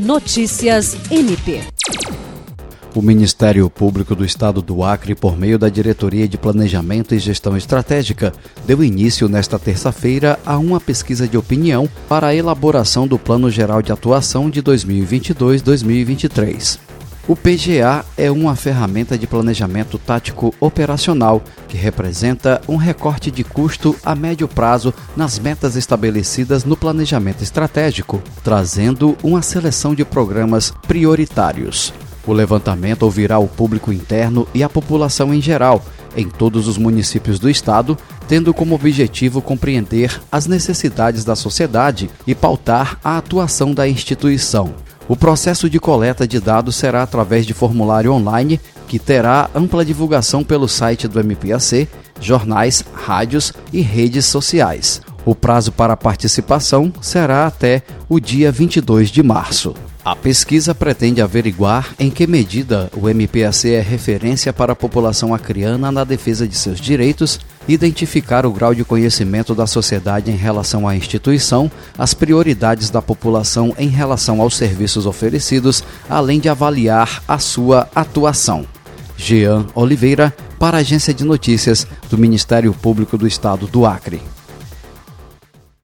Notícias MP. O Ministério Público do Estado do Acre, por meio da Diretoria de Planejamento e Gestão Estratégica, deu início nesta terça-feira a uma pesquisa de opinião para a elaboração do Plano Geral de Atuação de 2022-2023. O PGA é uma ferramenta de planejamento tático operacional que representa um recorte de custo a médio prazo nas metas estabelecidas no planejamento estratégico, trazendo uma seleção de programas prioritários. O levantamento ouvirá o público interno e a população em geral, em todos os municípios do estado, tendo como objetivo compreender as necessidades da sociedade e pautar a atuação da instituição. O processo de coleta de dados será através de formulário online que terá ampla divulgação pelo site do MPAC, jornais, rádios e redes sociais. O prazo para participação será até o dia 22 de março. A pesquisa pretende averiguar em que medida o MPAC é referência para a população acriana na defesa de seus direitos, identificar o grau de conhecimento da sociedade em relação à instituição, as prioridades da população em relação aos serviços oferecidos, além de avaliar a sua atuação. Jean Oliveira, para a Agência de Notícias do Ministério Público do Estado do Acre.